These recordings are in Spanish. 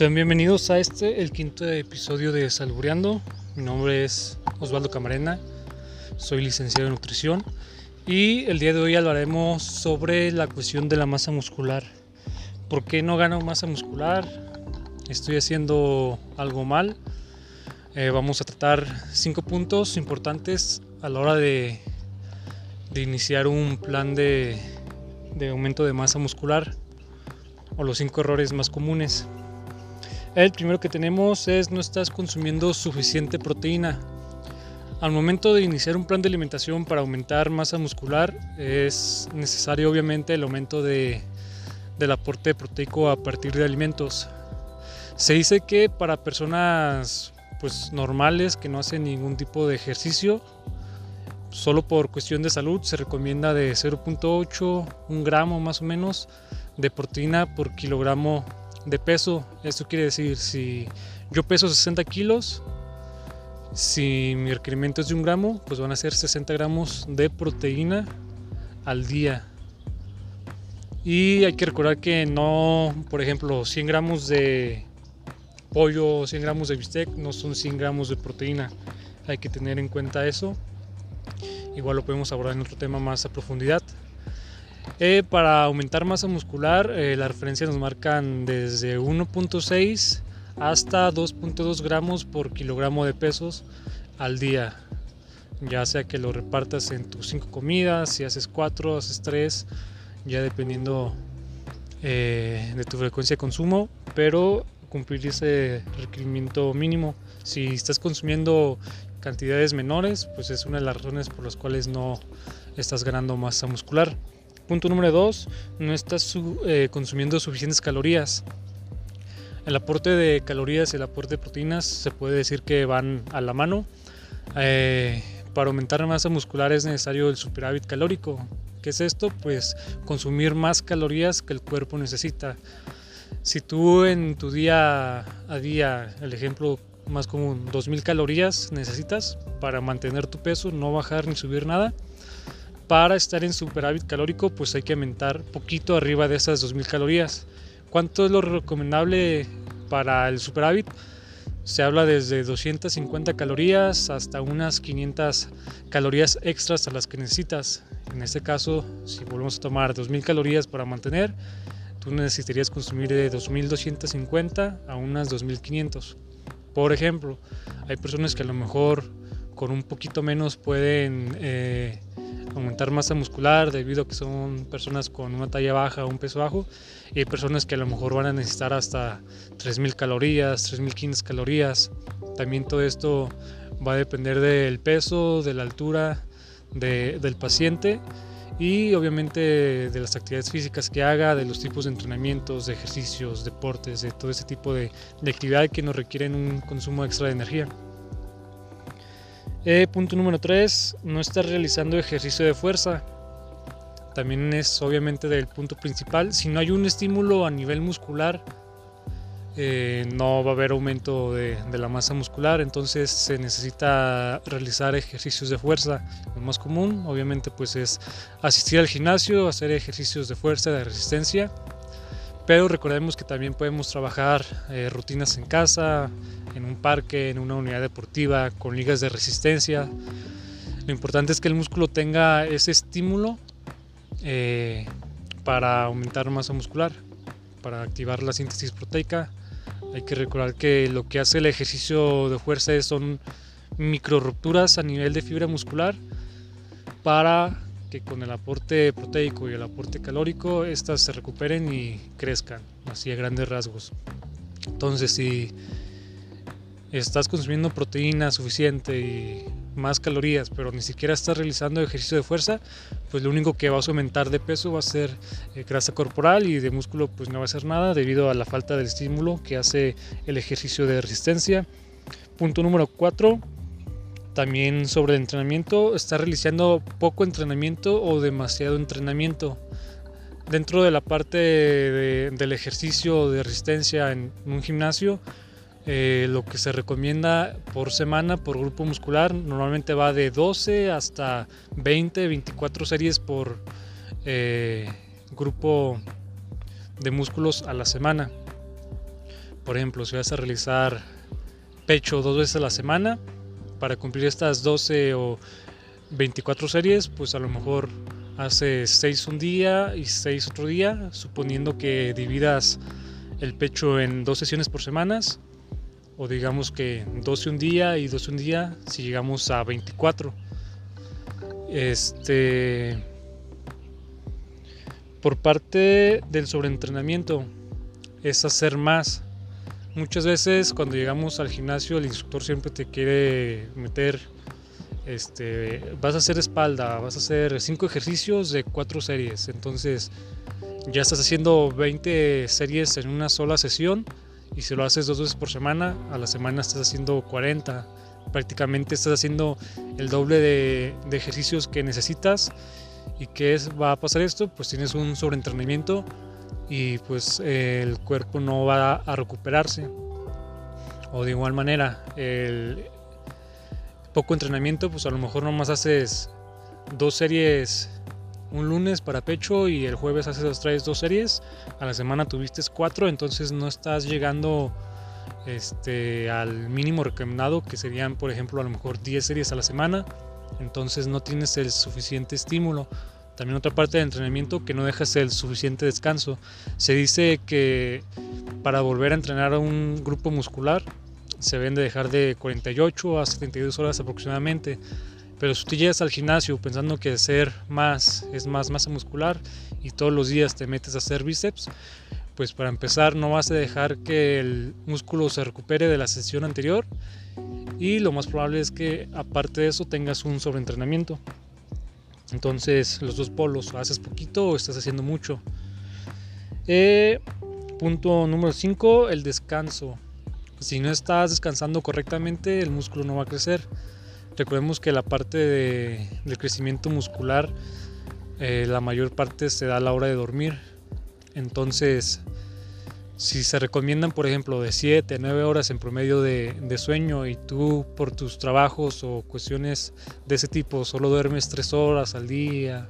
Bienvenidos a este, el quinto episodio de Salbureando. Mi nombre es Osvaldo Camarena, soy licenciado en nutrición y el día de hoy hablaremos sobre la cuestión de la masa muscular. ¿Por qué no gano masa muscular? ¿Estoy haciendo algo mal? Eh, vamos a tratar cinco puntos importantes a la hora de, de iniciar un plan de, de aumento de masa muscular o los cinco errores más comunes. El primero que tenemos es no estás consumiendo suficiente proteína. Al momento de iniciar un plan de alimentación para aumentar masa muscular es necesario obviamente el aumento de, del aporte proteico a partir de alimentos. Se dice que para personas pues normales que no hacen ningún tipo de ejercicio, solo por cuestión de salud se recomienda de 0.8, un gramo más o menos de proteína por kilogramo de peso. Esto quiere decir, si yo peso 60 kilos, si mi requerimiento es de un gramo, pues van a ser 60 gramos de proteína al día. Y hay que recordar que no, por ejemplo, 100 gramos de pollo, 100 gramos de bistec no son 100 gramos de proteína. Hay que tener en cuenta eso. Igual lo podemos abordar en otro tema más a profundidad. Eh, para aumentar masa muscular, eh, las referencias nos marcan desde 1.6 hasta 2.2 gramos por kilogramo de pesos al día. Ya sea que lo repartas en tus 5 comidas, si haces 4, haces 3, ya dependiendo eh, de tu frecuencia de consumo, pero cumplir ese requerimiento mínimo. Si estás consumiendo cantidades menores, pues es una de las razones por las cuales no estás ganando masa muscular. Punto número 2, no estás eh, consumiendo suficientes calorías. El aporte de calorías y el aporte de proteínas se puede decir que van a la mano. Eh, para aumentar masa muscular es necesario el superávit calórico. ¿Qué es esto? Pues consumir más calorías que el cuerpo necesita. Si tú en tu día a día, el ejemplo más común, 2000 calorías necesitas para mantener tu peso, no bajar ni subir nada, para estar en superávit calórico, pues hay que aumentar poquito arriba de esas 2000 calorías. ¿Cuánto es lo recomendable para el superávit? Se habla desde 250 calorías hasta unas 500 calorías extras a las que necesitas. En este caso, si volvemos a tomar 2000 calorías para mantener, tú necesitarías consumir de 2250 a unas 2500. Por ejemplo, hay personas que a lo mejor con un poquito menos pueden eh, aumentar masa muscular debido a que son personas con una talla baja o un peso bajo y hay personas que a lo mejor van a necesitar hasta 3000 calorías, 3500 calorías. También todo esto va a depender del peso, de la altura del paciente y obviamente de las actividades físicas que haga, de los tipos de entrenamientos, de ejercicios, deportes, de todo ese tipo de, de actividad que nos requieren un consumo extra de energía. Eh, punto número 3, no estar realizando ejercicio de fuerza. También es obviamente del punto principal. Si no hay un estímulo a nivel muscular, eh, no va a haber aumento de, la masa muscular, entonces se necesita realizar ejercicios de fuerza. Lo más común, obviamente, pues es asistir al gimnasio, hacer ejercicios de fuerza, de resistencia. Pero recordemos que también podemos trabajar eh, rutinas en casa, en un parque, en una unidad deportiva, con ligas de resistencia. Lo importante es que el músculo tenga ese estímulo eh, para aumentar masa muscular, para activar la síntesis proteica. Hay que recordar que lo que hace el ejercicio de fuerza son micro rupturas a nivel de fibra muscular para que con el aporte proteico y el aporte calórico estas se recuperen y crezcan, así a grandes rasgos. Entonces, si estás consumiendo proteína suficiente y más calorías, pero ni siquiera estás realizando ejercicio de fuerza, pues lo único que vas a aumentar de peso va a ser eh, grasa corporal y de músculo pues no va a ser nada debido a la falta del estímulo que hace el ejercicio de resistencia. Punto número 4, también sobre el entrenamiento, está realizando poco entrenamiento o demasiado entrenamiento. Dentro de la parte del ejercicio de resistencia en un gimnasio, eh, lo que se recomienda por semana, por grupo muscular, normalmente va de 12 hasta 20, 24 series por eh, grupo de músculos a la semana. Por ejemplo, si vas a realizar pecho dos veces a la semana, para cumplir estas 12 o 24 series, pues a lo mejor haces 6 un día y 6 otro día, suponiendo que dividas el pecho en dos sesiones por semanas, o digamos que 12 un día y 12 un día si llegamos a 24. Este por parte del sobreentrenamiento es hacer más. Muchas veces cuando llegamos al gimnasio el instructor siempre te quiere meter este, vas a hacer espalda, vas a hacer 5 ejercicios de 4 series. Entonces, ya estás haciendo 20 series en una sola sesión y si lo haces dos veces por semana, a la semana estás haciendo 40. Prácticamente estás haciendo el doble de, de ejercicios que necesitas. ¿Y qué es, va a pasar esto? Pues tienes un sobreentrenamiento y pues el cuerpo no va a recuperarse. O de igual manera, el, poco entrenamiento, pues a lo mejor nomás haces dos series un lunes para pecho y el jueves haces dos, traes dos series, a la semana tuviste cuatro, entonces no estás llegando este, al mínimo recomendado, que serían por ejemplo a lo mejor 10 series a la semana, entonces no tienes el suficiente estímulo. También otra parte de entrenamiento que no dejas el suficiente descanso. Se dice que para volver a entrenar a un grupo muscular se deben de dejar de 48 a 72 horas aproximadamente. Pero si tú llegas al gimnasio pensando que hacer más es más masa muscular y todos los días te metes a hacer bíceps, pues para empezar no vas a dejar que el músculo se recupere de la sesión anterior y lo más probable es que aparte de eso tengas un sobreentrenamiento. Entonces los dos polos, haces poquito o estás haciendo mucho. Eh, punto número 5, el descanso. Si no estás descansando correctamente, el músculo no va a crecer. Recordemos que la parte de, del crecimiento muscular, eh, la mayor parte se da a la hora de dormir. Entonces, si se recomiendan, por ejemplo, de 7 a 9 horas en promedio de, sueño y tú por tus trabajos o cuestiones de ese tipo solo duermes 3 horas al día,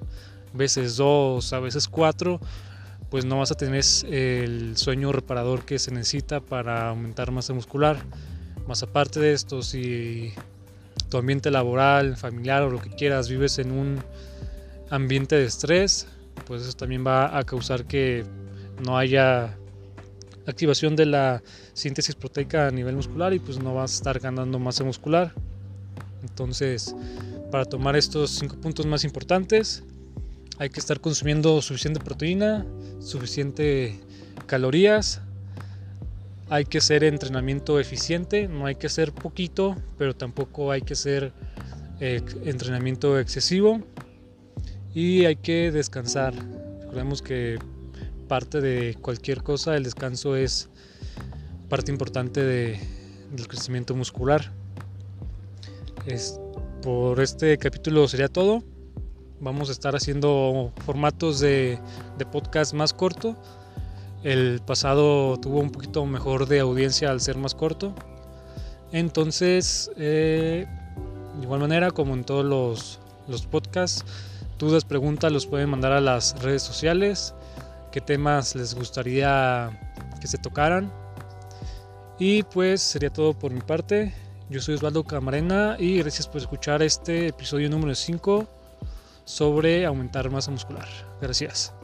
veces 2, a veces 4, pues no vas a tener el sueño reparador que se necesita para aumentar masa muscular. Más aparte de esto, si tu ambiente laboral, familiar o lo que quieras vives en un ambiente de estrés, pues eso también va a causar que no haya activación de la síntesis proteica a nivel muscular y pues no vas a estar ganando masa muscular. Entonces, para tomar estos cinco puntos más importantes, hay que estar consumiendo suficiente proteína, suficiente calorías. Hay que hacer entrenamiento eficiente, no hay que hacer poquito, pero tampoco hay que hacer eh, entrenamiento excesivo. Y hay que descansar. Recordemos que parte de cualquier cosa, el descanso es parte importante de, del crecimiento muscular. Es, por este capítulo sería todo. Vamos a estar haciendo formatos de, podcast más corto. El pasado tuvo un poquito mejor de audiencia al ser más corto. Entonces, eh, de igual manera, como en todos los, los podcasts, dudas, preguntas los pueden mandar a las redes sociales. ¿Qué temas les gustaría que se tocaran? Y pues sería todo por mi parte. Yo soy Osvaldo Camarena y gracias por escuchar este episodio número 5 sobre aumentar masa muscular. Gracias.